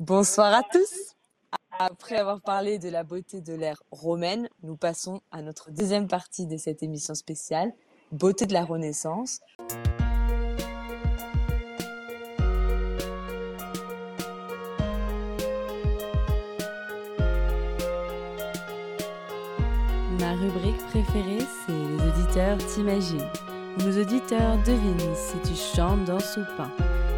Bonsoir à tous. Après avoir parlé de la beauté de l'ère romaine, nous passons à notre deuxième partie de cette émission spéciale, Beauté de la Renaissance. Ma rubrique préférée, c'est Les auditeurs t'imaginent. Nos auditeurs devinent si tu chantes, dans ou peins,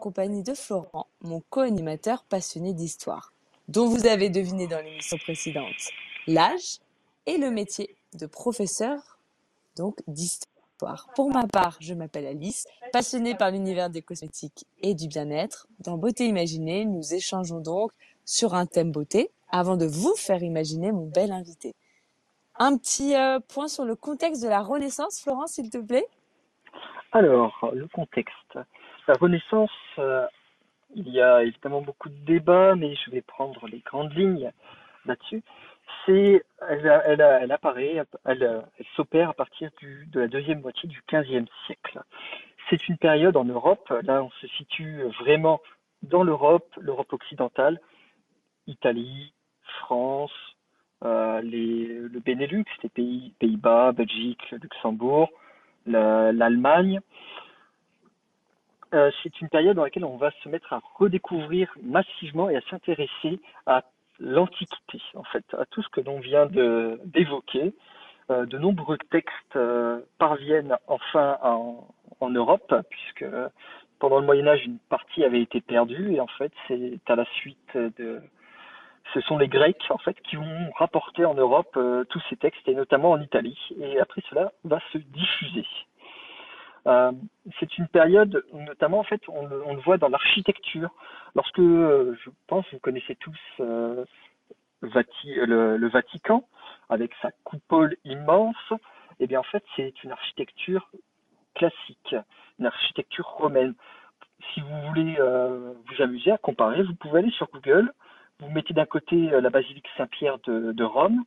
Compagnie de Florent, mon co-animateur passionné d'histoire, dont vous avez deviné dans l'émission précédente l'âge et le métier de professeur donc d'histoire. Pour ma part, je m'appelle Alice, passionnée par l'univers des cosmétiques et du bien-être. Dans Beauté Imaginée, nous échangeons donc sur un thème beauté avant de vous faire imaginer mon bel invité. Un petit euh, point sur le contexte de la Renaissance, Florent, s'il te plaît? Alors, le contexte la Renaissance, euh, il y a évidemment beaucoup de débats, mais je vais prendre les grandes lignes là-dessus. C'est, elle, apparaît, elle, s'opère à partir de la deuxième moitié du XVe siècle. C'est une période en Europe, là on se situe vraiment dans l'Europe, l'Europe occidentale, Italie, France, euh, le Benelux, les pays, Pays-Bas, Belgique, Luxembourg, l'Allemagne. Euh, c'est une période dans laquelle on va se mettre à redécouvrir massivement et à s'intéresser à l'Antiquité, en fait, à tout ce que l'on vient d'évoquer. Euh, de nombreux textes euh, parviennent enfin en, en, Europe, puisque pendant le Moyen Âge, une partie avait été perdue, et en fait, c'est à la suite de... Ce sont les Grecs, en fait, qui vont rapporter en Europe tous ces textes, et notamment en Italie, et après cela va se diffuser. Euh, c'est une période notamment en fait on le, voit dans l'architecture. Lorsque euh, je pense vous connaissez tous euh, le, Vatican avec sa coupole immense, eh bien en fait c'est une architecture classique, une architecture romaine. Si vous voulez vous amuser à comparer, vous pouvez aller sur Google, vous mettez d'un côté la basilique Saint-Pierre de Rome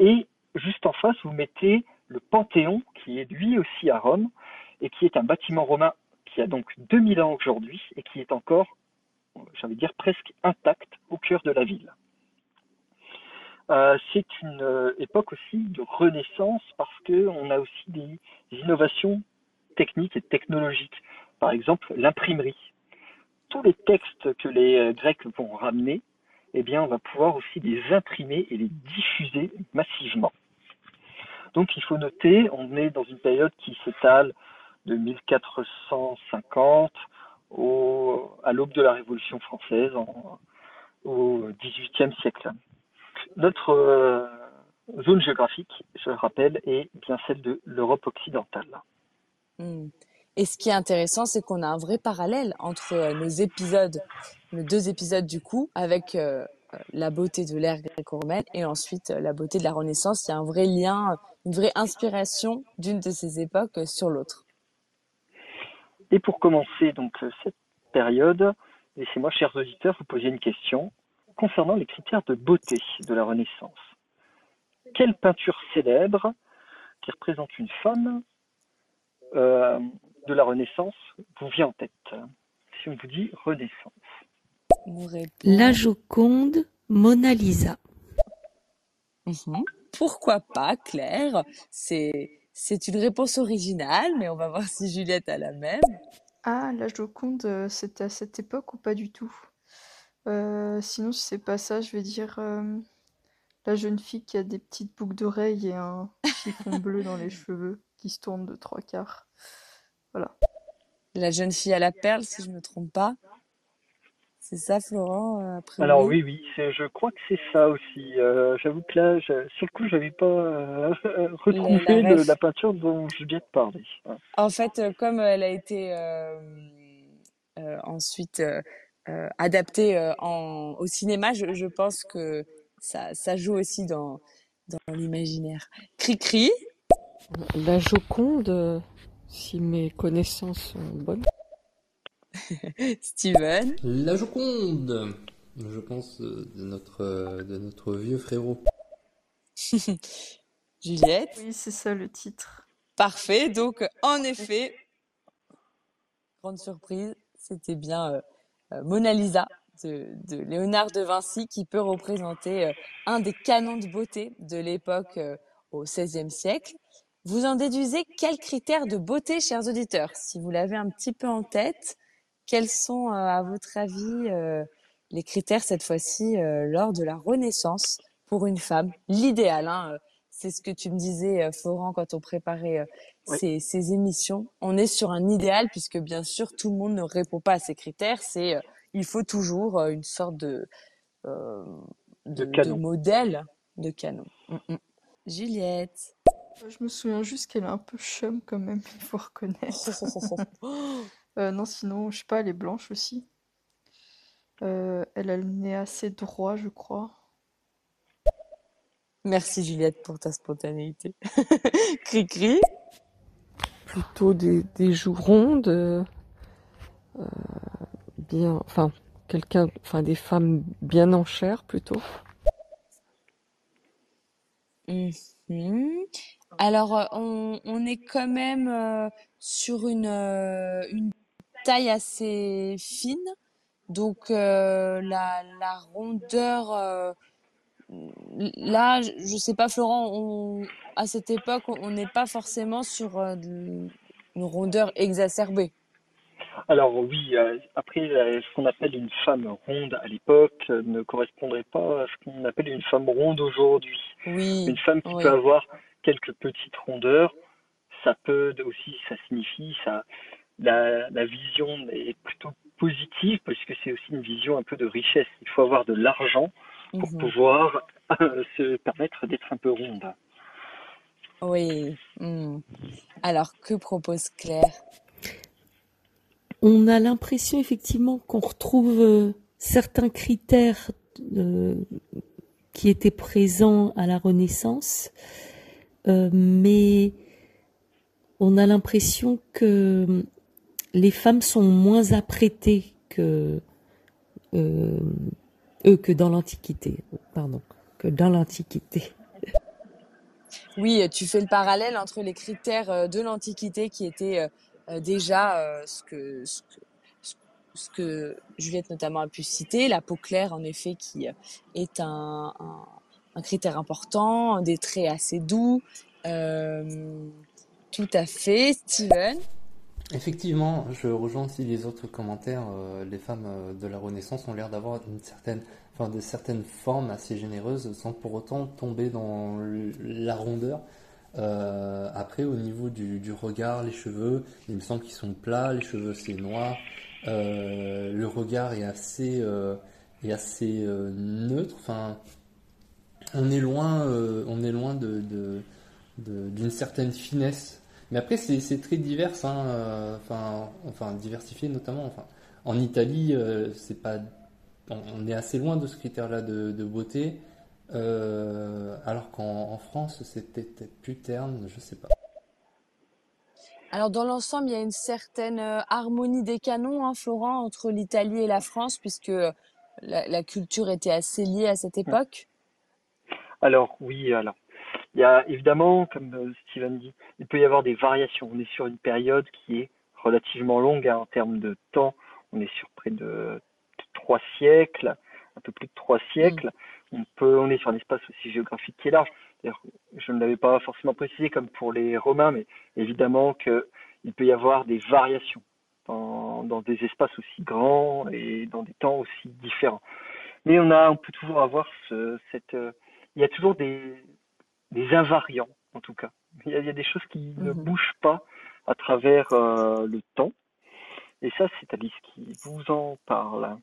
et juste en face vous mettez le Panthéon qui est lui aussi à Rome et qui est un bâtiment romain qui a donc 2000 ans aujourd'hui et qui est encore, de dire, presque intact au cœur de la ville. Euh, c'est une euh, époque aussi de renaissance parce qu'on a aussi des innovations techniques et technologiques. Par exemple, l'imprimerie. Tous les textes que les euh, Grecs vont ramener, eh bien, on va pouvoir aussi les imprimer et les diffuser massivement. Donc, il faut noter, on est dans une période qui s'étale de 1450 au, à l'aube de la Révolution française au XVIIIe siècle. Notre euh, zone géographique, je le rappelle, est bien celle de l'Europe occidentale. Hmm. Et ce qui est intéressant, c'est qu'on a un vrai parallèle entre euh, nos épisodes, nos deux épisodes du coup, avec euh, la beauté de l'ère gréco-romaine et ensuite la beauté de la Renaissance. Il y a un vrai lien, une vraie inspiration d'une de ces époques sur l'autre. Et pour commencer donc euh, cette période, laissez-moi, chers auditeurs, vous poser une question concernant les critères de beauté de la Renaissance. Quelle peinture célèbre qui représente une femme euh, de la Renaissance vous vient en tête Si on vous dit Renaissance? La Joconde, Mona Lisa. Mhm. Pourquoi pas, Claire? C'est c'est une réponse originale, mais on va voir si Juliette a la même. Ah, la Joconde, euh, c'était à cette époque ou pas du tout? Euh, sinon, si c'est pas ça, je vais dire euh, La jeune fille qui a des petites boucles d'oreilles et un chiffon bleu dans les cheveux qui se tourne de trois quarts. Voilà. La jeune fille à la perle, si je ne me trompe pas. C'est ça, Florent euh, après Alors oui, oui, je crois que c'est ça aussi. Euh, j'avoue que là, sur le coup, je n'avais pas euh, retrouvé la, peinture dont Juliette parlait. En fait, comme elle a été ensuite adaptée en, au cinéma, je, pense que ça, ça joue aussi dans, dans l'imaginaire. Cri-cri? La Joconde, si mes connaissances sont bonnes. Steven. La Joconde, je pense, euh, de notre, euh, de notre vieux frérot. Juliette. Oui, c'est ça le titre. Parfait. Donc, en effet, grande surprise, c'était bien euh, Mona Lisa de, de, Léonard de Vinci qui peut représenter un des canons de beauté de l'époque au XVIe siècle. Vous en déduisez quels critères de beauté, chers auditeurs? Si vous l'avez un petit peu en tête, quels sont, euh, à votre avis, euh, les critères cette fois-ci euh, lors de la Renaissance pour une femme? L'idéal, hein, c'est ce que tu me disais, Florent, quand on préparait ces, ces, émissions. On est sur un idéal puisque bien sûr tout le monde ne répond pas à ces critères. C'est il faut toujours une sorte de de, de, modèle de canon. Mm, mm. Juliette. Je me souviens juste qu'elle est un peu chum quand même, il faut reconnaître. Euh, non, sinon, je sais pas, elle est blanche aussi. Euh, elle a le nez assez droit, je crois. Merci Juliette pour ta spontanéité. Cri-cri. Plutôt des, des joues rondes. Euh, bien, enfin, quelqu'un, enfin, des femmes bien en chair plutôt. Mhm. Alors, on, on, est quand même sur une, une taille assez fine. Donc euh, la, la, rondeur, euh, là, je sais pas Florent, on, à cette époque, on n'est pas forcément sur euh, une rondeur exacerbée. Alors oui, après, ce qu'on appelle une femme ronde à l'époque ne correspondrait pas à ce qu'on appelle une femme ronde aujourd'hui. Oui. Une femme qui peut avoir quelques petites rondeurs, ça peut aussi, ça signifie, ça, la, la vision est plutôt positive parce que c'est aussi une vision un peu de richesse. Il faut avoir de l'argent pour pouvoir euh, se permettre d'être un peu ronde. Oui. Hmm. Alors, que propose Claire? On a l'impression effectivement qu'on retrouve euh, certains critères euh, qui étaient présents à la Renaissance, mais on a l'impression que les femmes sont moins apprêtées que euh, dans l'Antiquité, pardon, que dans. Oui, tu fais le parallèle entre les critères euh, de l'Antiquité qui étaient euh, déjà ce que, Juliette notamment a pu citer, la peau claire en effet qui est un, un, critère important, des traits assez doux. tout à fait, Steven. Effectivement, je rejoins aussi les autres commentaires. Euh, les femmes euh, de la Renaissance ont l'air d'avoir une certaine, enfin, certaines formes assez généreuses, sans pour autant tomber dans la rondeur. Euh, après, au niveau du, regard, les cheveux, il me semble qu'ils sont plats, les cheveux c'est noir. le regard est assez, est assez neutre. Enfin, on est loin, on est loin de, d'une certaine finesse mais après, c'est très divers, hein, euh, enfin, enfin, diversifié notamment. Enfin, en Italie, euh, c'est pas, on, est assez loin de ce critère-là de, beauté, euh, alors qu'en France, c'était peut-être plus terne, je sais pas. Alors dans l'ensemble, il y a une certaine harmonie des canons, hein, Florent, entre l'Italie et la France, puisque la, la, culture était assez liée à cette époque. Alors oui, alors il y a évidemment, comme euh, Steven dit, il peut y avoir des variations. On est sur une période qui est relativement longue hein, en termes de temps. On est sur près de trois siècles, un peu plus de trois siècles. Mm. On peut, on est sur un espace aussi géographique qui est large. Je ne l'avais pas forcément précisé comme pour les Romains, mais évidemment qu'il peut y avoir des variations dans, dans, des espaces aussi grands et dans des temps aussi différents. Mais on a, on peut toujours avoir ce, cette euh, il y a toujours des, des invariants, en tout cas. Il y a, il y a des choses qui ne Mhm. bougent pas à travers euh, le temps. Et ça, c'est Alice qui vous en parle.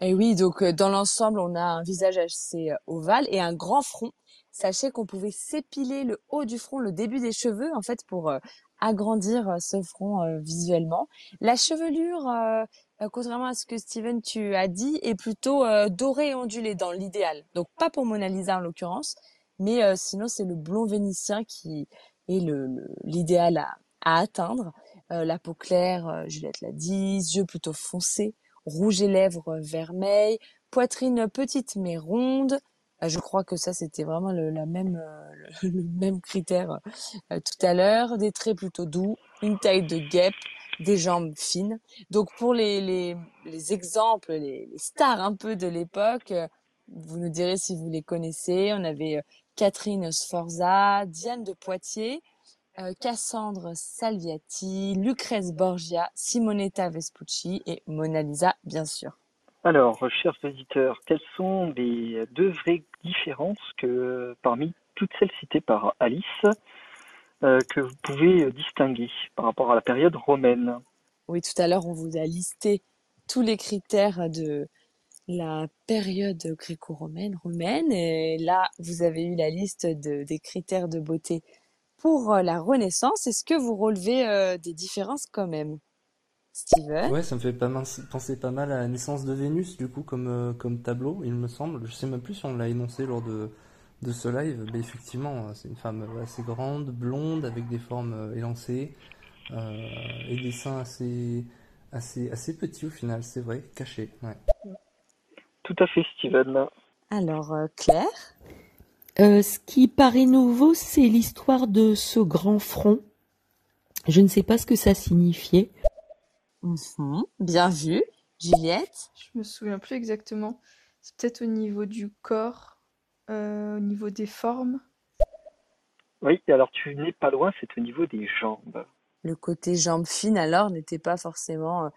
Et oui, donc euh, dans l'ensemble, on a un visage assez euh, ovale et un grand front. Sachez qu'on pouvait s'épiler le haut du front, le début des cheveux, en fait, pour euh, agrandir ce front euh, visuellement. La chevelure, euh, contrairement à ce que Steven tu as dit, est plutôt dorée et ondulée dans l'idéal. Donc pas pour Mona Lisa en l'occurrence, mais euh, sinon c'est le blond vénitien qui est le le- l'idéal à, à atteindre. Euh, la peau claire, euh, Juliette l'a dit, yeux plutôt foncés rouge et lèvres vermeilles, poitrine petite mais ronde. Euh, Je crois que ça c'était vraiment le, la même, euh, le, le même critère tout à l'heure. Des traits plutôt doux, une taille de guêpe, des jambes fines. Donc pour les, les, les exemples, les, les stars un peu de l'époque, vous nous direz si vous les connaissez. On avait Catherine Sforza, Diane de Poitiers, euh, Cassandre Salviati, Lucrèce Borgia, Simonetta Vespucci et Mona Lisa, bien sûr. Alors, chers auditeurs, quelles sont les deux vraies différences que parmi toutes celles citées par Alice euh, que vous pouvez distinguer par rapport à la période romaine? Oui, tout à l'heure, on vous a listé tous les critères de la période gréco-romaine, romaine, et là, vous avez eu la liste de, des critères de beauté pour euh, la Renaissance. Est-ce que vous relevez euh, des différences quand même, Steven? Ouais, ça me fait pas penser pas mal à la naissance de Vénus, du coup, comme, euh, comme tableau, il me semble. Je sais même plus si on l'a énoncé lors de, de ce live, mais effectivement, c'est une femme assez grande, blonde, avec des formes élancées, euh, et des seins assez, assez, assez petits au final, c'est vrai, cachés. Ouais. Tout à fait, Steven. Alors, euh, Claire? Euh, ce qui paraît nouveau, c'est l'histoire de ce grand front. Je ne sais pas ce que ça signifiait. Mhm, Bien vu. Juliette? Je me souviens plus exactement. C'est peut-être au niveau du corps, euh, au niveau des formes. Oui, alors tu n'es pas loin, c'est au niveau des jambes. Le côté jambes fines, alors, n'était pas forcément euh,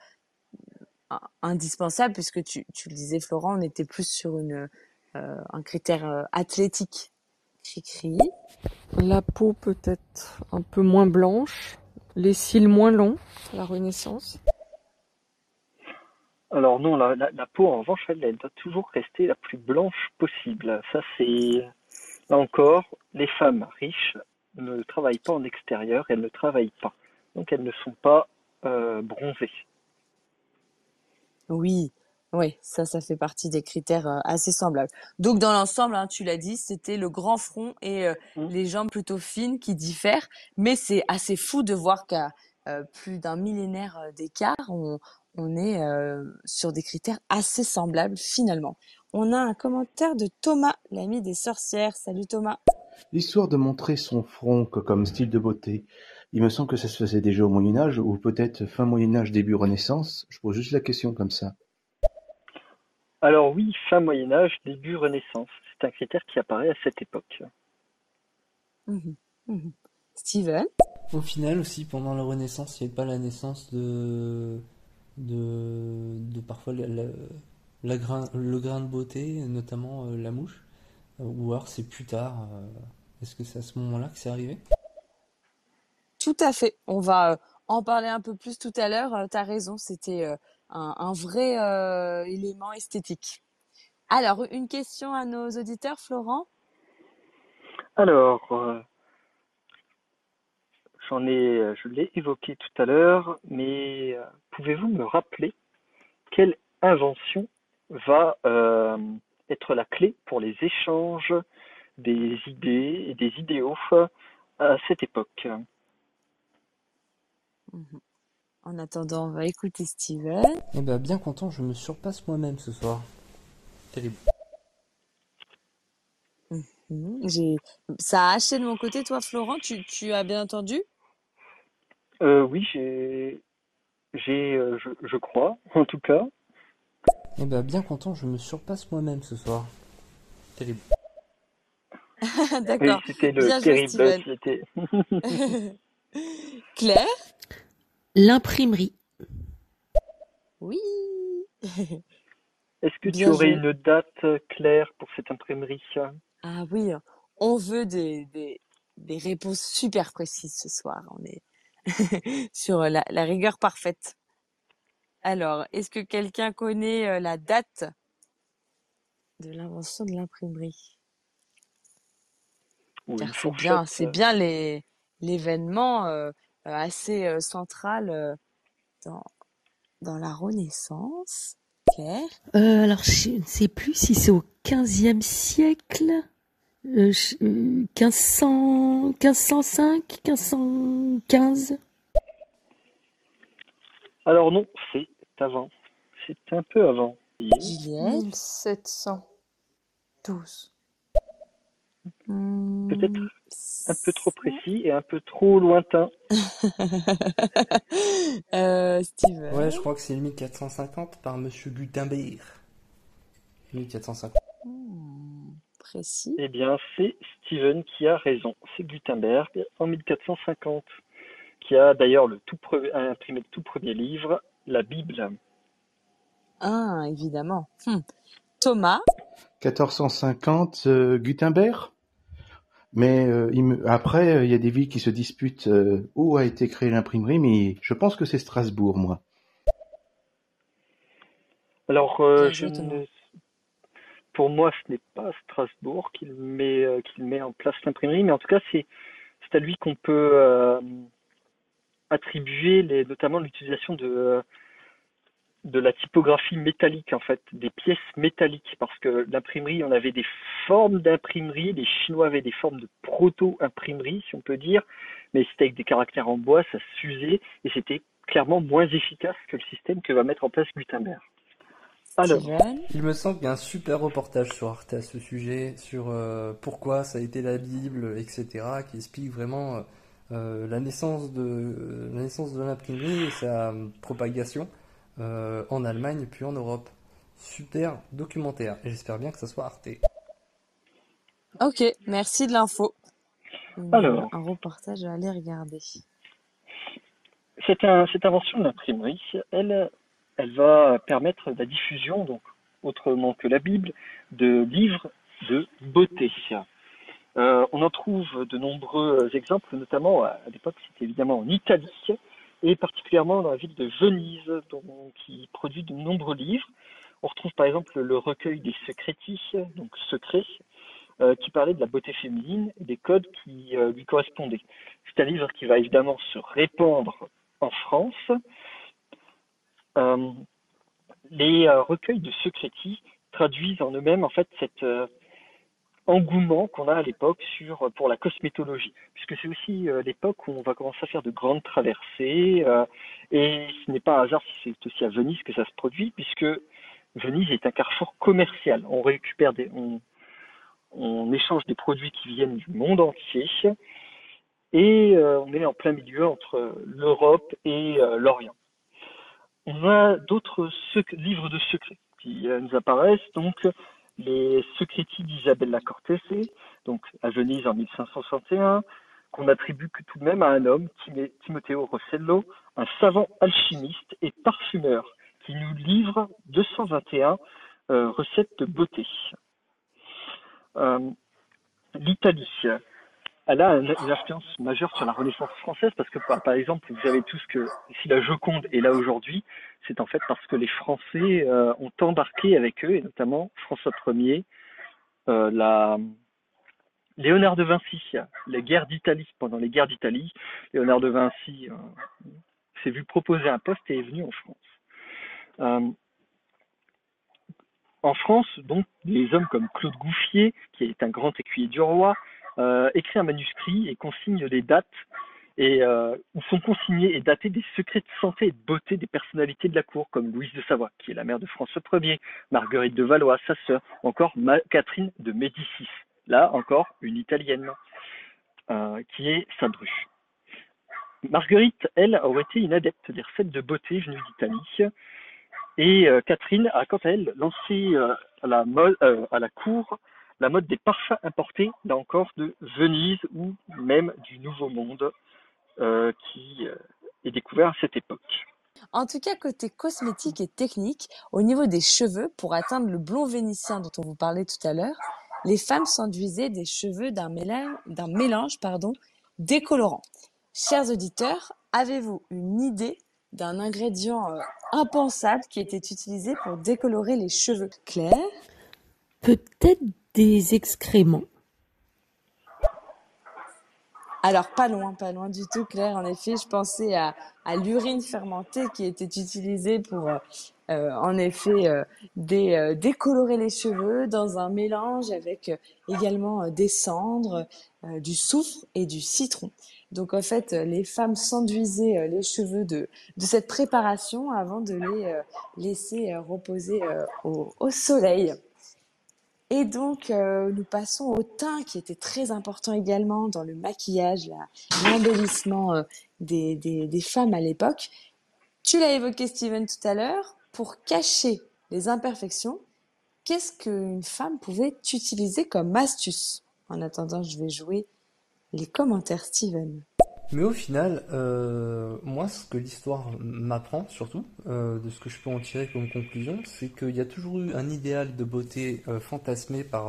indispensable, puisque tu, tu le disais, Florent, on était plus sur une, euh, un critère euh, athlétique. Cri-cri. La peau peut-être un peu moins blanche, les cils moins longs, la Renaissance. Alors non, la, la, la peau, en revanche, elle, elle doit toujours rester la plus blanche possible. Ça, c'est... Là encore, les femmes riches ne travaillent pas en extérieur, elles ne travaillent pas. Donc elles ne sont pas euh, bronzées. Oui, oui, ça, ça fait partie des critères euh, assez semblables. Donc, dans l'ensemble, hein, tu l'as dit, c'était le grand front et euh, Mm. les jambes plutôt fines qui diffèrent. Mais c'est assez fou de voir qu'à euh, plus d'un millénaire d'écart, on, on est euh, sur des critères assez semblables finalement. On a un commentaire de Thomas, l'ami des sorcières. Salut Thomas. L'histoire de montrer son front que comme style de beauté, il me semble que ça se faisait déjà au Moyen Âge, ou peut-être fin Moyen Âge, début Renaissance. Je pose juste la question comme ça. Alors oui, fin Moyen Âge, début Renaissance. C'est un critère qui apparaît à cette époque. Mhm, mhm. Steven? Au final aussi, pendant la Renaissance, il n'y avait pas la naissance de, de, de parfois la, la- la grain, le grain de beauté, notamment euh, la mouche. Euh, Ou alors c'est plus tard. euh, Est-ce que c'est à ce moment-là que c'est arrivé? Tout à fait. On va euh, en parler un peu plus tout à l'heure. Euh, T'as raison, c'était euh, un, vrai élément esthétique. Alors, une question à nos auditeurs, Florent? Alors, j'en ai, je l'ai évoqué tout à l'heure, mais pouvez-vous me rappeler quelle invention va être la clé pour les échanges des idées et des idéaux à cette époque? Mhm. En attendant, on va écouter Steven. Eh ben, bien content, je me surpasse moi-même ce soir. Terrible. Mhm. J'ai, ça a haché de mon côté, toi, Florent. Tu, tu as bien entendu? Euh, oui, j'ai, j'ai, euh, je, je crois, en tout cas. Eh ben, bien content, je me surpasse moi-même ce soir. Terrible. Oui, D'accord. c'était le Bien terrible, c'était. Claire? L'imprimerie. Oui. Est-ce que tu Bien aurais joué. une date claire pour cette imprimerie? Ah oui, on veut des, des, des réponses super précises ce soir. On est sur la, la rigueur parfaite. Alors, est-ce que quelqu'un connaît euh, la date de l'invention de l'imprimerie? Car c'est bien, c'est bien les l'événement euh, assez euh, central euh, dans dans la Renaissance. Euh, alors, je ne sais plus si c'est au 15e siècle, euh, je- euh, 1500, 1505, 1515. Alors non, c'est avant. C'est un peu avant. Juliette. 1712. Peut-être un peu trop précis et un peu trop lointain. euh, Steven. Ouais, je crois que c'est le 1450 par Monsieur Gutenberg. 1450. Hmm, précis. Eh bien, c'est Steven qui a raison. C'est Gutenberg en 1450, qui a d'ailleurs le tout pre- a imprimé le tout premier livre, la Bible. Ah, évidemment. Hmm. Thomas. 1450, euh, Gutenberg? Mais euh, il me- après, euh, il y a des villes qui se disputent euh, où a été créée l'imprimerie, mais je pense que c'est Strasbourg, moi. Alors, euh, je ne... pour moi, ce n'est pas Strasbourg qu'il met, euh, qu'il met en place l'imprimerie, mais en tout cas, c'est c'est à lui qu'on peut euh, attribuer les, notamment l'utilisation de, euh, de la typographie métallique, en fait, des pièces métalliques, parce que l'imprimerie, on avait des formes d'imprimerie, les Chinois avaient des formes de proto-imprimerie, si on peut dire, mais c'était avec des caractères en bois, ça s'usait, et c'était clairement moins efficace que le système que va mettre en place Gutenberg. Alors. Il me semble qu'il y a un super reportage sur Arte à ce sujet, sur euh, pourquoi ça a été la Bible, etc., qui explique vraiment euh, euh, la naissance de, la naissance de l'imprimerie et sa euh, propagation euh, en Allemagne puis en Europe. Super documentaire, et j'espère bien que ça soit Arte. Ok, merci de l'info. Une- Alors. Un reportage à aller regarder. Cette, un- cette invention de l'imprimerie, elle, elle va permettre la diffusion, donc autrement que la Bible, de livres de beauté. Euh, on en trouve de nombreux exemples, notamment à, à l'époque, c'était évidemment en Italie, et particulièrement dans la ville de Venise, qui produit de nombreux livres. On retrouve par exemple le recueil des secreti, donc secrets, euh, qui parlait de la beauté féminine et des codes qui euh, lui correspondaient. C'est un livre qui va évidemment se répandre en France. Euh, les recueils de secrétis traduisent en eux-mêmes en fait cet euh, engouement qu'on a à l'époque sur pour la cosmétologie, puisque c'est aussi euh, l'époque où on va commencer à faire de grandes traversées, euh, et ce n'est pas un hasard si c'est aussi à Venise que ça se produit, puisque Venise est un carrefour commercial. On récupère on, échange des produits qui viennent du monde entier, et euh, on est en plein milieu entre l'Europe et l'Orient. On a d'autres livres de secrets qui nous apparaissent, donc les secreti d'Isabella Cortese, donc à Venise en 1561, qu'on attribue tout de même à un homme, Timoteo Rossello, un savant alchimiste et parfumeur, qui nous livre 221 euh, recettes de beauté. Euh, L'Italie, elle a une influence majeure sur la Renaissance française parce que, par, exemple, vous savez tous que si la Joconde est là aujourd'hui, c'est en fait parce que les Français euh, ont embarqué avec eux, et notamment François Ier, euh, Léonard de Vinci, les guerres d'Italie, pendant les guerres d'Italie, Léonard de Vinci euh, s'est vu proposer un poste et est venu en France. En France, donc, des hommes comme Claude Gouffier, qui est un grand écuyer du roi, écrit un manuscrit et consigne des dates euh, où sont consignés et datés des secrets de santé et de beauté des personnalités de la cour, comme Louise de Savoie, qui est la mère de François Ier, Marguerite de Valois, sa sœur, encore Catherine de Médicis, là encore une italienne, euh, qui est sa bru. Marguerite, elle, aurait été une adepte des recettes de beauté venues d'Italie, et euh, Catherine a quant à elle lancé euh, euh, à la cour la mode des parfums importés, là encore, de Venise ou même du Nouveau Monde, euh, qui euh, est découvert à cette époque. En tout cas, côté cosmétique et technique, au niveau des cheveux, pour atteindre le blond vénitien dont on vous parlait tout à l'heure, les femmes s'enduisaient des cheveux d'un mélange, d'un mélange pardon, décolorant. Chers auditeurs, avez-vous une idée d'un ingrédient euh, impensable qui était utilisé pour décolorer les cheveux? Claire? Peut-être des excréments. Alors, pas loin, pas loin du tout, Claire. En effet, je pensais à, l'urine fermentée qui était utilisée pour, euh, euh, en effet, euh, dé- décolorer les cheveux dans un mélange avec également des cendres, du soufre et du citron. Donc, en fait, les femmes s'enduisaient les cheveux de, de cette préparation avant de les laisser reposer au soleil. Et donc, euh, nous passons au teint qui était très important également dans le maquillage, la- l'embellissement euh, des, des, des femmes à l'époque. Tu l'as évoqué, Steven, tout à l'heure. Pour cacher les imperfections, qu'est-ce qu'une femme pouvait utiliser comme astuce? En attendant, je vais jouer les commentaires, Steven. Mais au final, euh, moi, ce que l'histoire m'apprend, surtout, euh, de ce que je peux en tirer comme conclusion, c'est qu'il y a toujours eu un idéal de beauté euh, fantasmé par,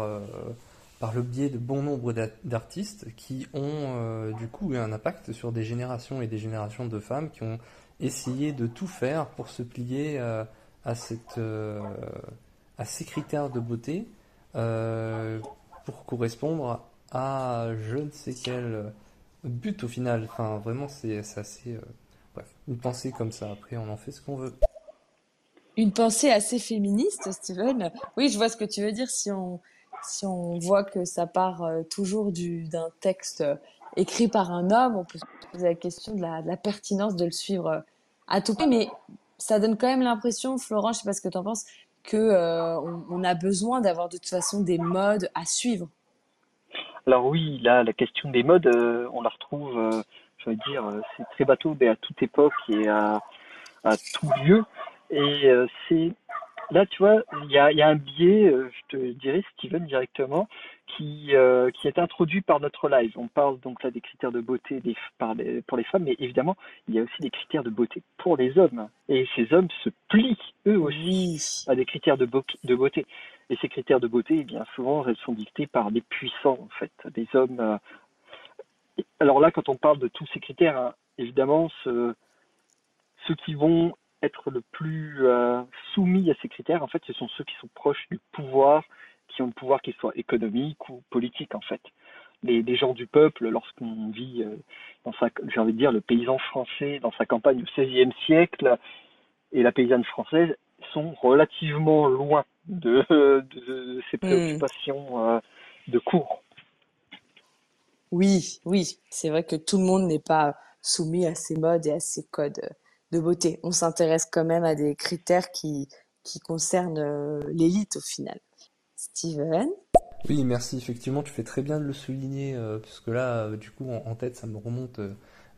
par le biais de bon nombre d'a- d'artistes qui ont du coup eu un impact sur des générations et des générations de femmes qui ont essayé de tout faire pour se plier à cette, à ces critères de beauté pour correspondre à je ne sais quel but au final. Enfin, vraiment, c'est assez. euh, bref, une pensée comme ça. Après, on en fait ce qu'on veut. Une pensée assez féministe, Steven. Oui, je vois ce que tu veux dire. Si on, si on voit que ça part euh, toujours du, d'un texte euh, écrit par un homme, on peut se poser la question de la, pertinence de le suivre à tout prix. Mais ça donne quand même l'impression, Florent, je sais pas ce que tu en penses, que euh, on, on a besoin d'avoir de toute façon des modes à suivre. Alors oui, là, la question des modes, euh, on la retrouve, euh, je veux dire, euh, c'est très bateau, mais à toute époque et à, à tout lieu. Et euh, c'est là, tu vois, il y a, y a un biais, je te dirais, Steven, directement, qui, qui est introduit par notre live. On parle donc là des critères de beauté des, par les- pour les femmes, mais évidemment, il y a aussi des critères de beauté pour les hommes. Et ces hommes se plient, eux aussi, à des critères de beauté. Et ces critères de beauté, eh bien souvent, elles sont dictées par des puissants, en fait, des hommes. euh. Alors là, quand on parle de tous ces critères, hein, évidemment, ce- ceux qui vont être le plus euh, soumis à ces critères, en fait, ce sont ceux qui sont proches du pouvoir, qui ont le pouvoir, qu'il soit économique ou politique, en fait. Les, les gens du peuple, lorsqu'on vit euh, dans sa, j'ai envie de dire, le paysan français dans sa campagne au XVIe siècle et la paysanne française sont relativement loin de, de, de ces Hmm. préoccupations euh, de cours. Oui, oui, c'est vrai que tout le monde n'est pas soumis à ces modes et à ces codes de beauté. On s'intéresse quand même à des critères qui, qui concernent euh, l'élite au final. Steven? Oui, merci. Effectivement, tu fais très bien de le souligner, euh, puisque là, euh, du coup, en, en tête, ça me remonte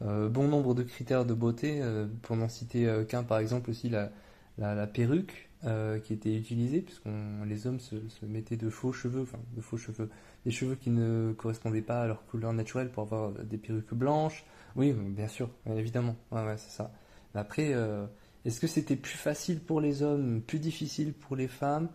euh, bon nombre de critères de beauté. euh, pour n'en citer euh, qu'un, par exemple, aussi la, la, la perruque euh, qui était utilisée, puisqu'on les hommes se, mettaient de faux cheveux, enfin, de faux cheveux, des cheveux qui ne correspondaient pas à leur couleur naturelle pour avoir des perruques blanches. Oui, bien sûr, évidemment. Ouais, ouais, c'est ça. Mais après, euh, est-ce que c'était plus facile pour les hommes, plus difficile pour les femmes?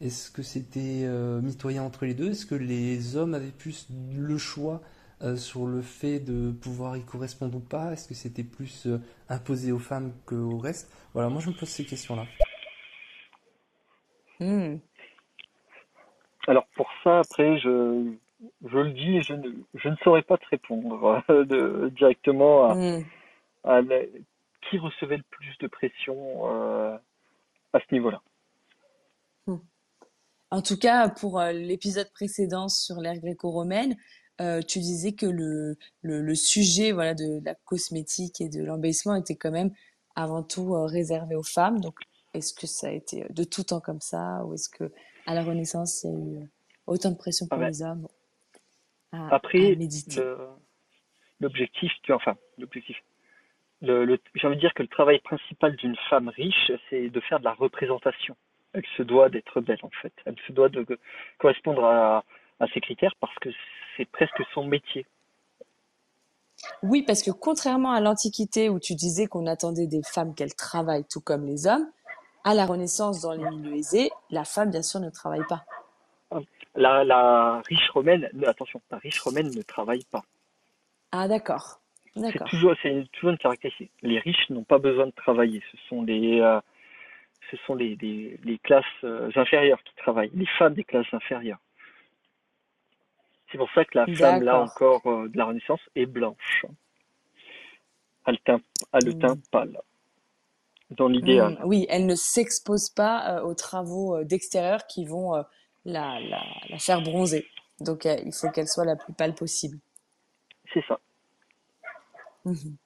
Est-ce que c'était euh, mitoyen entre les deux? Est-ce que les hommes avaient plus le choix euh, sur le fait de pouvoir y correspondre ou pas? Est-ce que c'était plus euh, imposé aux femmes qu'au reste? Voilà, moi je me pose ces questions-là. Hmm. Alors pour ça, après, je, je le dis et je ne, je ne saurais pas te répondre de, directement à, Hmm. à la- qui recevait le plus de pression euh, à ce niveau-là. En tout cas, pour euh, l'épisode précédent sur l'ère gréco-romaine, euh, tu disais que le, le, le sujet voilà, de la cosmétique et de l'embellissement était quand même avant tout euh, réservé aux femmes. Donc, est-ce que ça a été euh, de tout temps comme ça ou est-ce que à la Renaissance, il y a eu euh, autant de pression Ah pour ben, les hommes à, à Après, méditer? le- l'objectif, tu enfin, l'objectif, le, le- j'ai envie de dire que le travail principal d'une femme riche, c'est de faire de la représentation. Elle se doit d'être belle, en fait. Elle se doit de correspondre à, à ces critères parce que c'est presque son métier. Oui, parce que contrairement à l'Antiquité où tu disais qu'on attendait des femmes qu'elles travaillent tout comme les hommes, à la Renaissance, dans les milieux aisés, la femme, bien sûr, ne travaille pas. La, la riche romaine, attention, la riche romaine ne travaille pas. Ah, d'accord. C'est toujours, une caractéristique. Les riches n'ont pas besoin de travailler. Ce sont les, euh, ce sont les, les, classes euh, inférieures qui travaillent, les femmes des classes inférieures. C'est pour ça que la femme, là encore, euh, de la Renaissance, est blanche. Elle, a le teint hmm. pâle, dans l'idéal. Hmm, oui, elle ne s'expose pas aux travaux d'extérieur qui vont la, la, la, faire bronzer. Donc, il faut qu'elle soit la plus pâle possible. C'est ça. Mhm.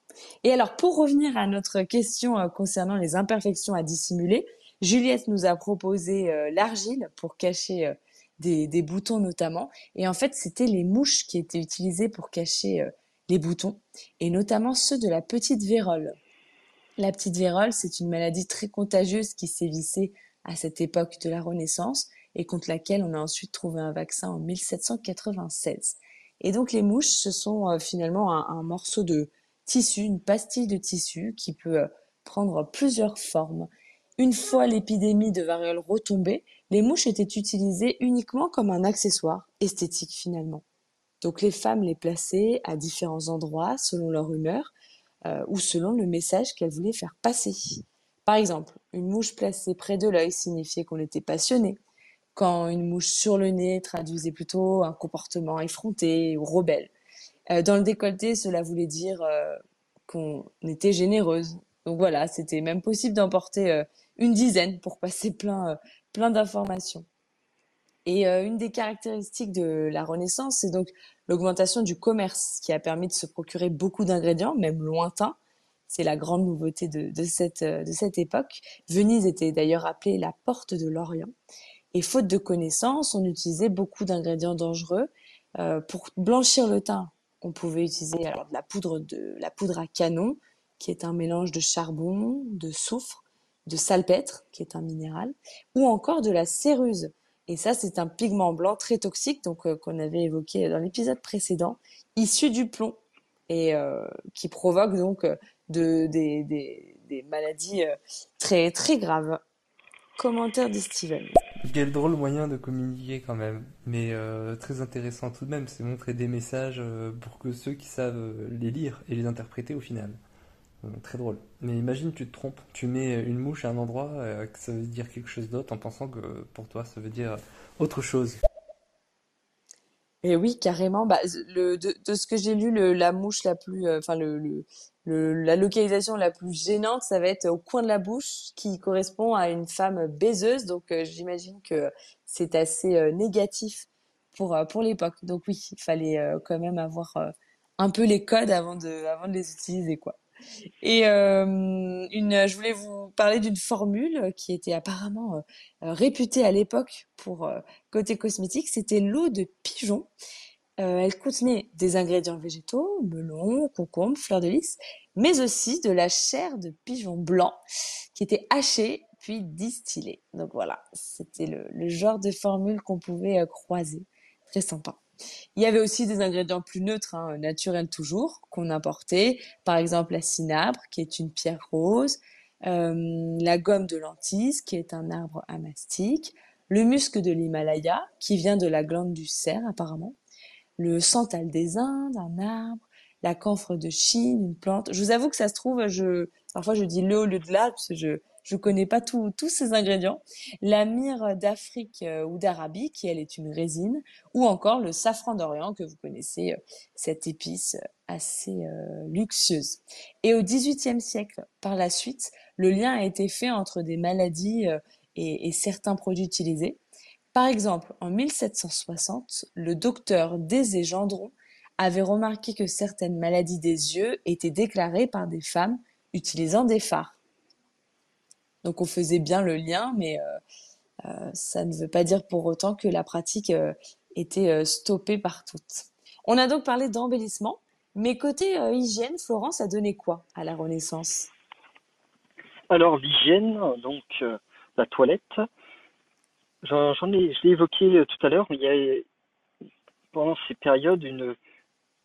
Et alors, pour revenir à notre question euh, concernant les imperfections à dissimuler, Juliette nous a proposé euh, l'argile pour cacher euh, des, des, boutons notamment. Et en fait, c'était les mouches qui étaient utilisées pour cacher les boutons, et notamment ceux de la petite vérole. La petite vérole, c'est une maladie très contagieuse qui sévissait à cette époque de la Renaissance et contre laquelle on a ensuite trouvé un vaccin en 1796. Et donc les mouches, ce sont finalement un morceau de, tissu, une pastille de tissu qui peut euh, prendre plusieurs formes. Une fois l'épidémie de variole retombée, les mouches étaient utilisées uniquement comme un accessoire esthétique finalement. Donc les femmes les plaçaient à différents endroits selon leur humeur euh, ou selon le message qu'elles voulaient faire passer. Par exemple, une mouche placée près de l'œil signifiait qu'on était passionné, quand une mouche sur le nez traduisait plutôt un comportement effronté ou rebelle. Euh, dans le décolleté, cela voulait dire euh, qu'on était généreuse. Donc voilà, c'était même possible d'emporter une dizaine pour passer plein, plein d'informations. Et une des caractéristiques de la Renaissance, c'est donc l'augmentation du commerce qui a permis de se procurer beaucoup d'ingrédients, même lointains. C'est la grande nouveauté de, de, cette, époque. Venise était d'ailleurs appelée la porte de l'Orient. Et faute de connaissances, on utilisait beaucoup d'ingrédients dangereux. Euh, pour blanchir le teint, on pouvait utiliser la poudre de la poudre à canon, qui est un mélange de charbon, de soufre, de salpêtre, qui est un minéral, ou encore de la céruse. Et ça, c'est un pigment blanc très toxique, donc euh, qu'on avait évoqué dans l'épisode précédent, issu du plomb et euh, qui provoque donc euh, de, des, des, maladies très très graves. Commentaire de Steven. Quel drôle moyen de communiquer quand même, mais très intéressant tout de même, c'est montrer des messages pour que ceux qui savent les lire et les interpréter au final. Très drôle. Mais imagine tu te trompes, tu mets une mouche à un endroit que ça veut dire quelque chose d'autre en pensant que pour toi ça veut dire autre chose. Et oui, carrément. Bah, le, de, ce que j'ai lu, la mouche la plus, enfin le, la localisation la plus gênante, ça va être au coin de la bouche, qui correspond à une femme baiseuse. Donc, euh, j'imagine que c'est assez euh, négatif pour euh, pour l'époque. Donc oui, il fallait quand même avoir un peu les codes avant de avant de les utiliser, quoi. Et une, je voulais vous parler d'une formule qui était apparemment réputée à l'époque pour côté cosmétique. C'était l'eau de pigeon. Euh, elle contenait des ingrédients végétaux, melon, concombre, fleurs de lys, mais aussi de la chair de pigeon blanc qui était hachée puis distillée. Donc voilà, c'était le, genre de formule qu'on pouvait euh, croiser. Très sympa. Il y avait aussi des ingrédients plus neutres, hein, naturels toujours, qu'on importait. Par exemple, la cinabre, qui est une pierre rose, euh, la gomme de lentille, qui est un arbre amastique, le musc de l'Himalaya, qui vient de la glande du cerf apparemment, le santal des Indes, un arbre, la camphre de Chine, une plante. Je vous avoue que ça se trouve, je, parfois je dis le au lieu de là, parce que je, je connais pas tous ces ingrédients. La myrrhe d'Afrique euh, ou d'Arabie, qui elle est une résine, ou encore le safran d'Orient, que vous connaissez, euh, cette épice euh, assez luxueuse. Et au XVIIIe siècle, par la suite, le lien a été fait entre des maladies et, et certains produits utilisés. Par exemple, en 1760, le docteur Désé Gendron avait remarqué que certaines maladies des yeux étaient déclarées par des femmes utilisant des phares. Donc on faisait bien le lien, mais euh, euh, ça ne veut pas dire pour autant que la pratique euh, était stoppée par toutes. On a donc parlé d'embellissement, mais côté hygiène, Florence a donné quoi à la Renaissance? Alors l'hygiène, donc la toilette, J'en ai, je l'ai évoqué tout à l'heure, mais il y a pendant ces périodes une,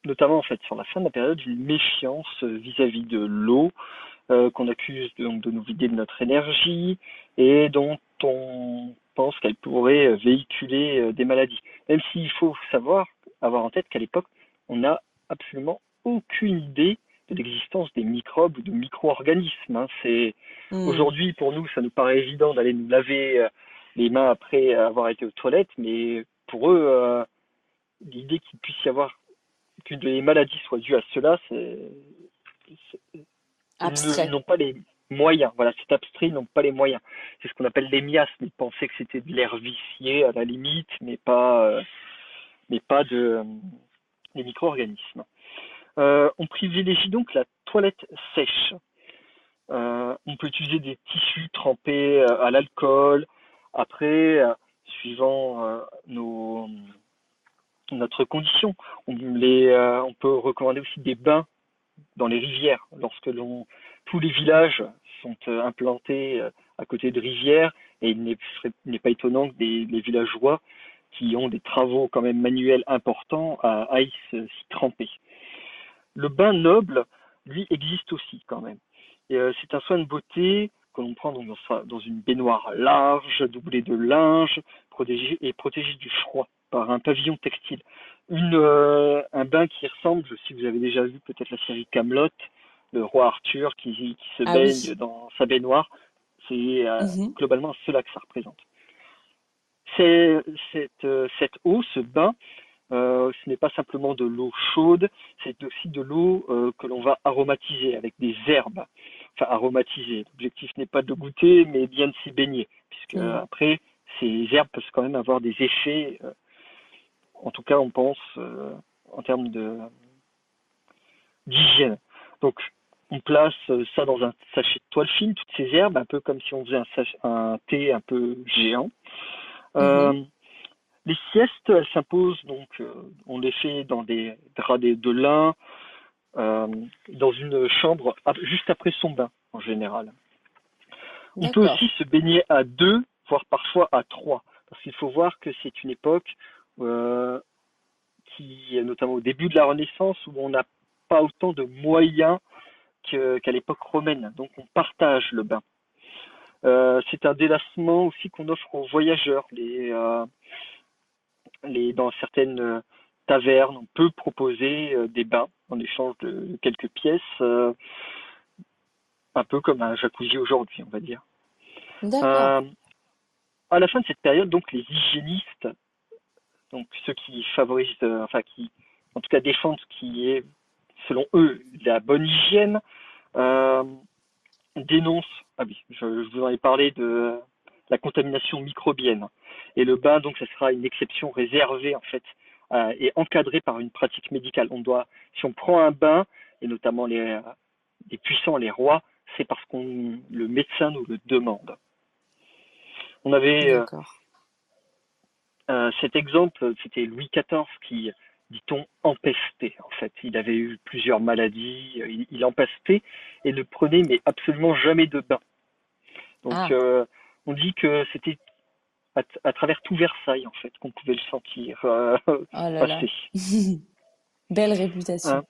notamment en fait sur la fin de la période, une méfiance vis-à-vis de l'eau, euh, qu'on accuse de, donc, de nous vider de notre énergie et dont on pense qu'elle pourrait véhiculer euh, des maladies. Même s'il faut savoir, avoir en tête qu'à l'époque, on n'a absolument aucune idée de l'existence des microbes ou de micro-organismes. Hein. C'est Hmm. aujourd'hui pour nous, ça nous paraît évident d'aller nous laver euh, les mains après avoir été aux toilettes, mais pour eux, euh, l'idée qu'il puisse y avoir qu'une des maladies soit due à cela, c'est- Abstrait. ils n'ont pas les moyens. Voilà, c'est abstrait, ils n'ont pas les moyens. C'est ce qu'on appelle les miasmes. Ils pensaient que c'était de l'air vicié à la limite, mais pas, euh, mais pas de euh, des micro-organismes. Euh, on privilégie donc la toilette sèche. Euh, on peut utiliser des tissus trempés à l'alcool. Après, suivant nos, notre condition, on, les, on peut recommander aussi des bains dans les rivières. Lorsque tous les villages sont euh, implantés euh, à côté de rivières, et il n'est pas étonnant que des, les villageois qui ont des travaux quand même manuels importants aillent s'y tremper. Le bain noble, lui, existe aussi quand même. Euh, c'est un soin de beauté que l'on prend dans, une baignoire large, doublée de linge, et protégée du froid par un pavillon textile. Une, euh, un bain qui ressemble, si vous avez déjà vu peut-être la série Camelot, le roi Arthur qui, qui se Ah baigne oui. dans sa baignoire, c'est euh, Mhm. globalement cela que ça représente. C'est, cette, euh, cette eau, ce bain, euh, ce n'est pas simplement de l'eau chaude, c'est aussi de l'eau euh, que l'on va aromatiser avec des herbes. Enfin, aromatiser. L'objectif n'est pas de goûter, mais bien de s'y baigner, puisque après, ces herbes peuvent quand même avoir des effets, euh, en tout cas, on pense, euh, en termes de d'hygiène. Donc, on place euh, ça dans un sachet de toile fine, toutes ces herbes, un peu comme si on faisait un, un thé un peu géant. Euh, les siestes, elles s'imposent donc, on les fait dans des draps de, lin, euh, dans une chambre juste après son bain en général. On peut aussi se baigner à deux, voire parfois à trois, parce qu'il faut voir que c'est une époque euh, qui, notamment au début de la Renaissance, où on n'a pas autant de moyens qu'à l'époque romaine. Donc on partage le bain. Euh, c'est un délassement aussi qu'on offre aux voyageurs. Les, euh, les, dans certaines tavernes, on peut proposer euh, des bains en échange de quelques pièces, un peu comme un jacuzzi aujourd'hui, on va dire. À la fin de cette période, donc les hygiénistes, donc ceux qui favorisent, euh, enfin qui, en tout cas défendent ce qui est, selon eux, la bonne hygiène, euh, dénoncent. Ah oui, je, vous en ai parlé de la contamination microbienne. Et le bain, donc, ce sera une exception réservée en fait et encadrée par une pratique médicale. On doit, si on prend un bain, et notamment les, puissants, les rois, c'est parce qu'on le médecin nous le demande. On avait euh, cet exemple, c'était Louis XIV qui, dit-on, empestait en fait. Il avait eu plusieurs maladies, euh, il, il empestait et ne prenait mais absolument jamais de bain. Donc Ah. euh, on dit que c'était à, à travers tout Versailles en fait qu'on pouvait le sentir euh, Oh là là. passer. Belle réputation. Hein.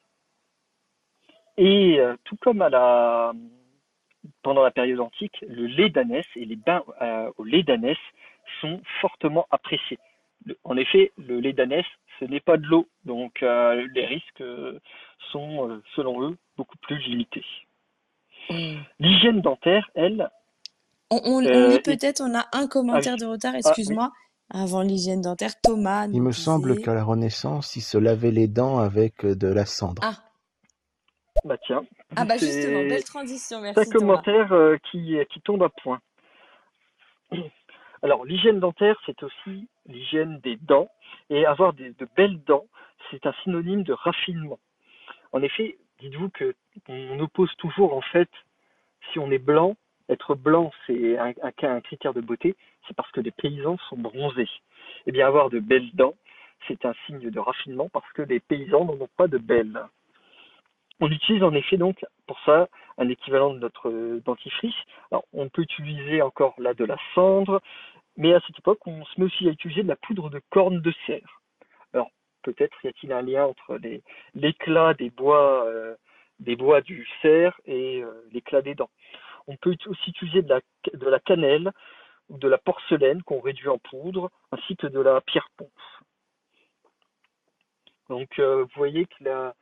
Et euh, tout comme à la, pendant la période antique, le lait d'ânesse et les bains euh, au lait d'ânesse sont fortement appréciés. En effet, le lait d'ânesse, ce n'est pas de l'eau, donc euh, les risques euh, sont, euh, selon eux, beaucoup plus limités. Mm. L'hygiène dentaire, elle, On, on- on lit et- peut-être, on a un commentaire de retard, excuse-moi. Avant l'hygiène dentaire, Thomas Il me semble qu'à la Renaissance, ils se lavaient les dents avec de la cendre. Ah, bah tiens, ah bah c'est- justement, belle transition, C'est merci un Thomas. commentaire euh, qui, qui tombe à point. Alors, l'hygiène dentaire, c'est aussi l'hygiène des dents. Et avoir de belles dents, c'est un synonyme de raffinement. En effet, dites-vous que on oppose toujours, en fait, si on est blanc, être blanc, c'est un, critère de beauté, c'est parce que les paysans sont bronzés. Eh bien, avoir de belles dents, c'est un signe de raffinement parce que les paysans n'en ont pas de belles. On utilise en effet donc pour ça un équivalent de notre dentifrice. Alors, on peut utiliser encore là de la cendre, mais à cette époque, on se met aussi à utiliser de la poudre de corne de cerf. Alors, peut-être y a-t-il un lien entre l'éclat des bois, euh, des bois du cerf et l'éclat des dents. On peut aussi utiliser de la, cannelle ou de la porcelaine qu'on réduit en poudre, ainsi que de la pierre ponce. Donc vous voyez que la,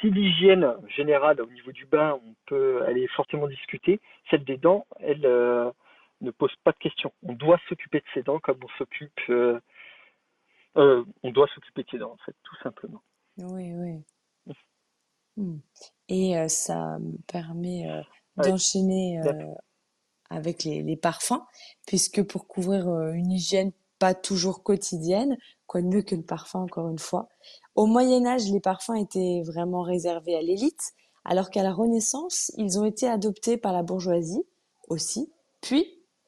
si l'hygiène générale au niveau du bain, on peut, elle est fortement discutée, celle des dents, elle euh, ne pose pas de question. On doit s'occuper de ses dents comme on s'occupe, euh, euh, on doit s'occuper de ses dents en fait, tout simplement. Oui, oui. Hmm. Et ça me permet d'enchaîner avec les, les, parfums, puisque pour couvrir une hygiène pas toujours quotidienne, quoi de mieux que le parfum encore une fois, au Moyen Âge, les parfums étaient vraiment réservés à l'élite, alors qu'à la Renaissance, ils ont été adoptés par la bourgeoisie aussi, puis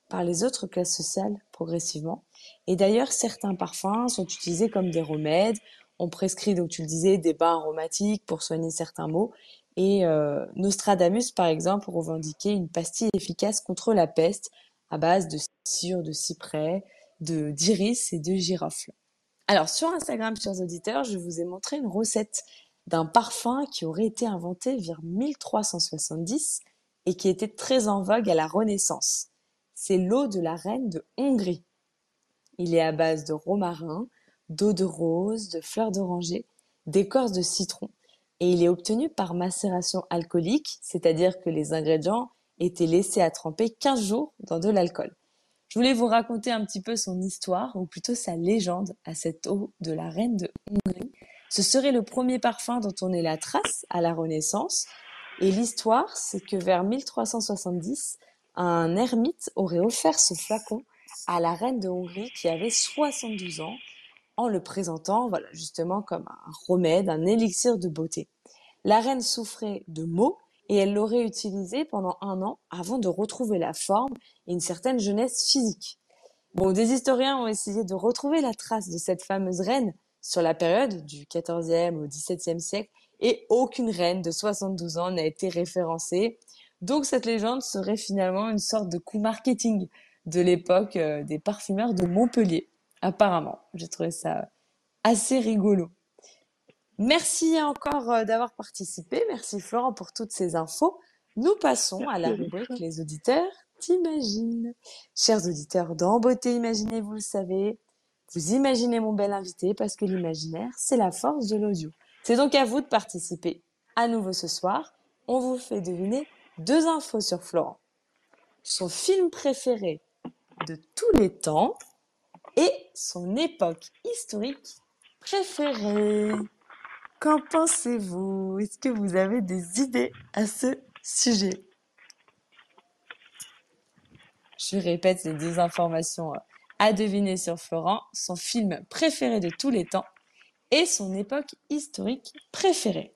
par les autres classes sociales progressivement. Et d'ailleurs, certains parfums sont utilisés comme des remèdes. On prescrit, donc tu le disais, des bains aromatiques pour soigner certains maux. Et euh, Nostradamus, par exemple, revendiquait une pastille efficace contre la peste à base de cire de cyprès, de d'iris et de girofle. Alors, sur Instagram, chers auditeurs, je vous ai montré une recette d'un parfum qui aurait été inventé vers 1370 et qui était très en vogue à la Renaissance. C'est l'eau de la reine de Hongrie. Il est à base de romarin, d'eau de rose, de fleurs d'oranger, d'écorce de citron et il est obtenu par macération alcoolique, c'est-à-dire que les ingrédients étaient laissés à tremper 15 jours dans de l'alcool. Je voulais vous raconter un petit peu son histoire, ou plutôt sa légende, à cette eau de la reine de Hongrie. Ce serait le premier parfum dont on ait la trace à la Renaissance. Et l'histoire, c'est que vers 1370, un ermite aurait offert ce flacon à la reine de Hongrie qui avait 72 ans en le présentant, voilà, justement comme un remède, un élixir de beauté. La reine souffrait de maux et elle l'aurait utilisé pendant un an avant de retrouver la forme et une certaine jeunesse physique. Bon, des historiens ont essayé de retrouver la trace de cette fameuse reine sur la période du XIVe au XVIIe siècle et aucune reine de 72 ans n'a été référencée. Donc cette légende serait finalement une sorte de coup marketing de l'époque euh, des parfumeurs de Montpellier, apparemment. J'ai trouvé ça assez rigolo. Merci encore euh, d'avoir participé. Merci Florent pour toutes ces infos. Nous passons à la rubrique Les auditeurs t'imaginent. Chers auditeurs dans Beauté Imaginée, vous le savez, vous imaginez mon bel invité parce que l'imaginaire, c'est la force de l'audio. C'est donc à vous de participer. À nouveau ce soir, on vous fait deviner deux infos sur Florent. Son film préféré de tous les temps et son époque historique préférée. Qu'en pensez-vous? Est-ce que vous avez des idées à ce sujet? Je répète les deux informations euh, à deviner sur Florent, son film préféré de tous les temps et son époque historique préférée.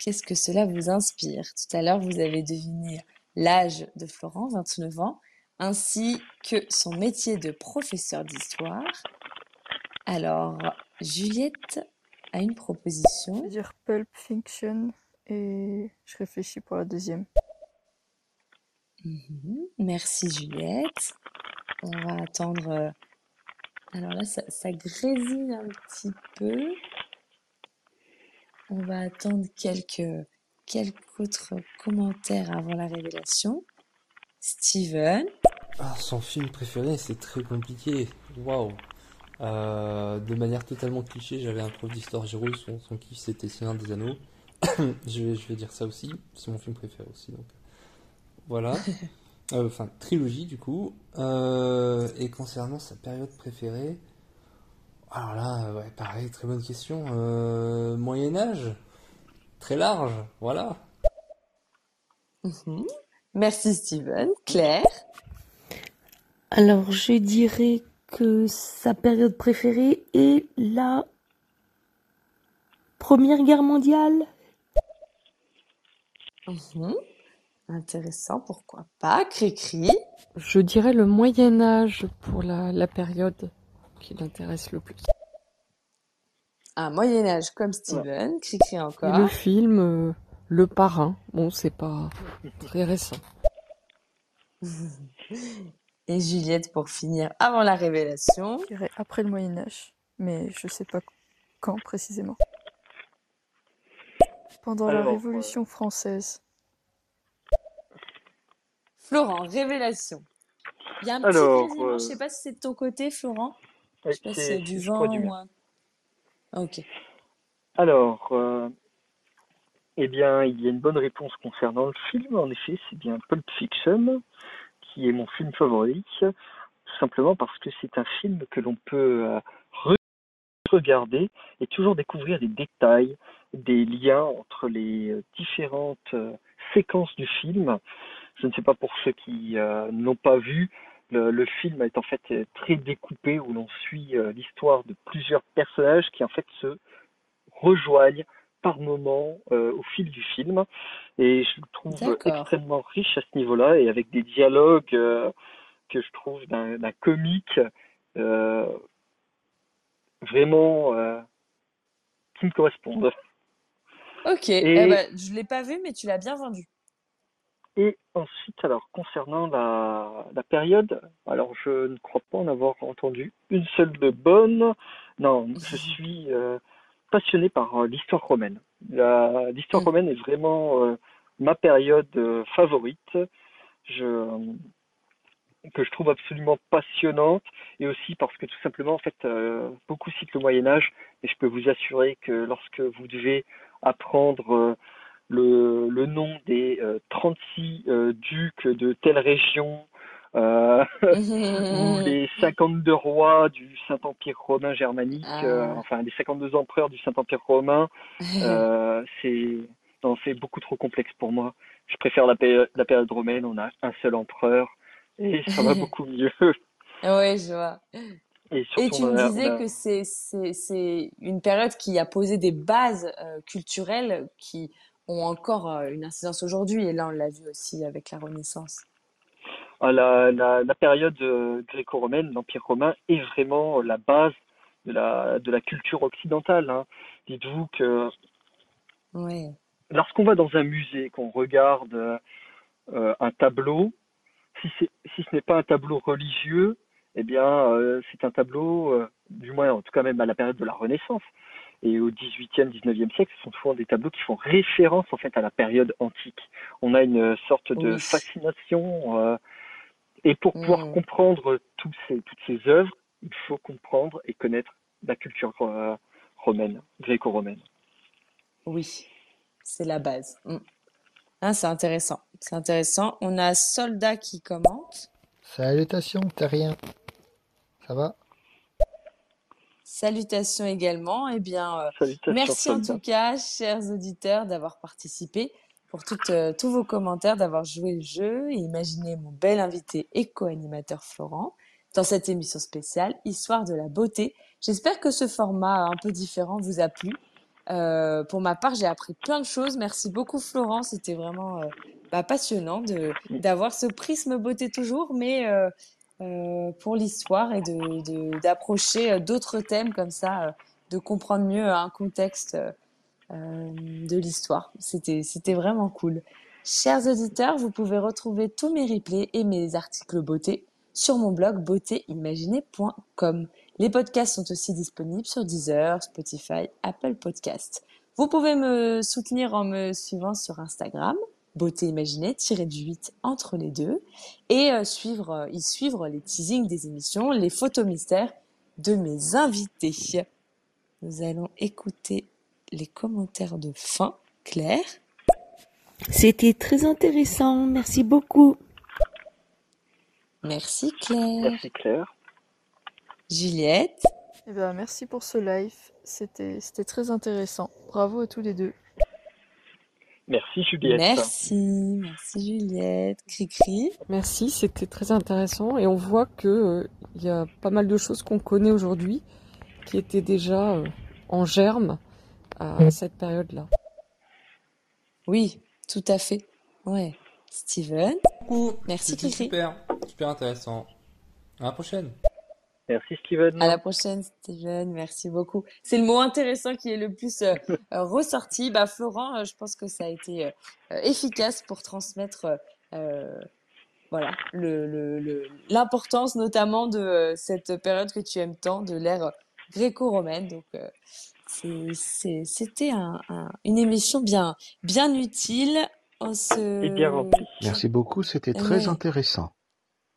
Qu'est-ce que cela vous inspire? Tout à l'heure, vous avez deviné l'âge de Florent, 29 ans, ainsi que son métier de professeur d'histoire. Alors, Juliette a une proposition. Je vais dire Pulp Fiction et je réfléchis pour la deuxième. Mhm. Merci Juliette. On va attendre. Euh, alors là, ça, ça grésille un petit peu. On va attendre quelques, quelques autres commentaires avant la révélation. Steven. Ah, son film préféré, c'est très compliqué. Waouh. Euh, de manière totalement cliché, j'avais un prof d'histoire géo, son, son kiff c'était Seigneur des Anneaux. je, vais, je vais dire ça aussi, c'est mon film préféré aussi. Donc. Voilà. Euh, enfin, trilogie du coup. Euh, et concernant sa période préférée, alors là, ouais, pareil, très bonne question. Moyen Âge, très large, voilà. Mhm. Merci Steven. Claire? Alors je dirais que sa période préférée est la Première Guerre mondiale. Mhm. Intéressant, pourquoi pas? Cricri? Je dirais le Moyen Âge pour la, période qui l'intéresse le plus. Un Moyen Âge comme Steven, Cricri encore. le film euh, Le Parrain, bon c'est pas très récent. Et Juliette pour finir avant la révélation. Je dirais après le Moyen Âge, mais je sais pas quand précisément. Pendant la Révolution française. Florent, révélation. Il y a un petit Alors, je euh, sais pas si c'est de ton côté, Florent. Je sais pas du vent du ou un... Ah, ok. Alors, euh, eh bien, il y a une bonne réponse concernant le film. En effet, c'est bien Pulp Fiction, qui est mon film favori, tout simplement parce que c'est un film que l'on peut euh, re- regarder et toujours découvrir des détails, des liens entre les euh, différentes euh, séquences du film. Je ne sais pas pour ceux qui euh, n'ont pas vu, le, le film est en fait très découpé où l'on suit euh, l'histoire de plusieurs personnages qui en fait se rejoignent par moments euh, au fil du film et je le trouve extrêmement riche à ce niveau-là et avec des dialogues euh, que je trouve d'un comique euh, vraiment qui me correspondent. Ok, Et- eh ben, je l'ai pas vu, mais tu l'as bien vendu. Et ensuite, alors concernant la, la période, alors je ne crois pas en avoir entendu une seule de bonne. Non, je suis euh, passionné par euh, l'histoire romaine. L'histoire Mm. romaine est vraiment euh, ma période euh, favorite. Je, que je trouve absolument passionnante et aussi parce que tout simplement en fait beaucoup citent le Moyen Âge et je peux vous assurer que lorsque vous devez apprendre le, le nom des euh, 36 euh, ducs de telle région euh, ou les 52 rois du Saint-Empire romain germanique, Ah. euh, enfin les 52 empereurs du Saint-Empire romain, euh, c'est beaucoup trop complexe pour moi. Je préfère la, péri- la période romaine, on a un seul empereur et ça va beaucoup mieux. Ouais, je vois. Et Et tu me disais a- que c'est, une période qui a posé des bases euh, culturelles qui ont encore euh, une incidence aujourd'hui. Et là, on l'a vu aussi avec la Renaissance. Ah, la, la, la période euh, gréco-romaine, l'Empire romain, est vraiment la base de la, de la culture occidentale. hein. Dites-vous que lorsqu'on va dans un musée, qu'on regarde euh, euh, un tableau, si, si ce n'est pas un tableau religieux, eh bien, euh, c'est un tableau, euh, du moins, en tout cas même à la période de la Renaissance. Et au XVIIIe, XIXe siècle, ce sont souvent des tableaux qui font référence en fait à la période antique. On a une sorte de Oui. fascination. euh, et pour pouvoir Mm. comprendre tous ces, toutes ces œuvres, il faut comprendre et connaître la culture euh, romaine, gréco-romaine. Oui, c'est la base. Mm. Ah, c'est intéressant. C'est intéressant. On a Soldat qui commente. Salutations, terrien. Ça va? Salutations également. Eh bien, euh, Salutations, Merci en tout cas, chers auditeurs, d'avoir participé, pour toutes, euh, tous vos commentaires, d'avoir joué le jeu et imaginé mon bel invité et co-animateur Florent dans cette émission spéciale Histoire de la beauté. J'espère que ce format un peu différent vous a plu. Euh, pour ma part, j'ai appris plein de choses. Merci beaucoup Florent, c'était vraiment euh, bah, passionnant de d'avoir ce prisme beauté toujours, mais euh, pour l'histoire et d'approcher euh, d'autres thèmes comme ça, euh, de comprendre mieux un contexte euh, euh, de l'histoire. C'était c'était vraiment cool. Chers auditeurs, vous pouvez retrouver tous mes replays et mes articles beauté sur mon blog beautéimaginée.com. Les podcasts sont aussi disponibles sur Deezer, Spotify, Apple Podcasts. Vous pouvez me soutenir en me suivant sur Instagram, beauté imaginée, tiré du 8 entre les deux, et euh, suivre, euh, y suivre les teasings des émissions, les photos mystères de mes invités. Nous allons écouter les commentaires de fin. Claire, C'était très intéressant. Merci beaucoup. merci Claire. Merci Claire. Juliette, Eh ben, merci pour ce live. C'était c'était très intéressant. Bravo à tous les deux. Merci Juliette. merci, merci Juliette. Cricri, Merci, c'était très intéressant et on voit que euh, il y a pas mal de choses qu'on connaît aujourd'hui qui étaient déjà euh, en germe à cette période-là. oui, tout à fait. Ouais. Steven, Coucou, Merci, c'était Cricri. super, super intéressant. À la prochaine. Merci Steven. à la prochaine Steven, merci beaucoup. C'est le mot intéressant qui est le plus euh, euh, ressorti. Bah Florent, euh, je pense que ça a été euh, efficace pour transmettre voilà le le- le- l'importance notamment de euh, cette période que tu aimes tant, de l'ère gréco-romaine. Donc euh, C'était un, une émission bien, bien utile. On se... Et bien remplie. Merci beaucoup, c'était très Ouais. intéressant.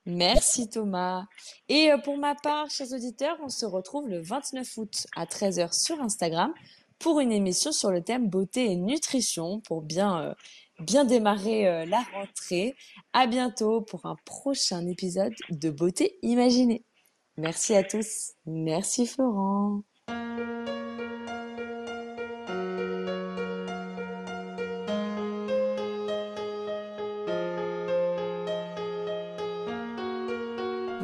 Merci Thomas. Et euh, pour ma part, chers auditeurs, on se retrouve le 29 août à 13h sur Instagram pour une émission sur le thème beauté et nutrition pour bien, euh, bien démarrer euh, la rentrée. À bientôt pour un prochain épisode de Beauté Imaginée. Merci à tous. Merci Florent.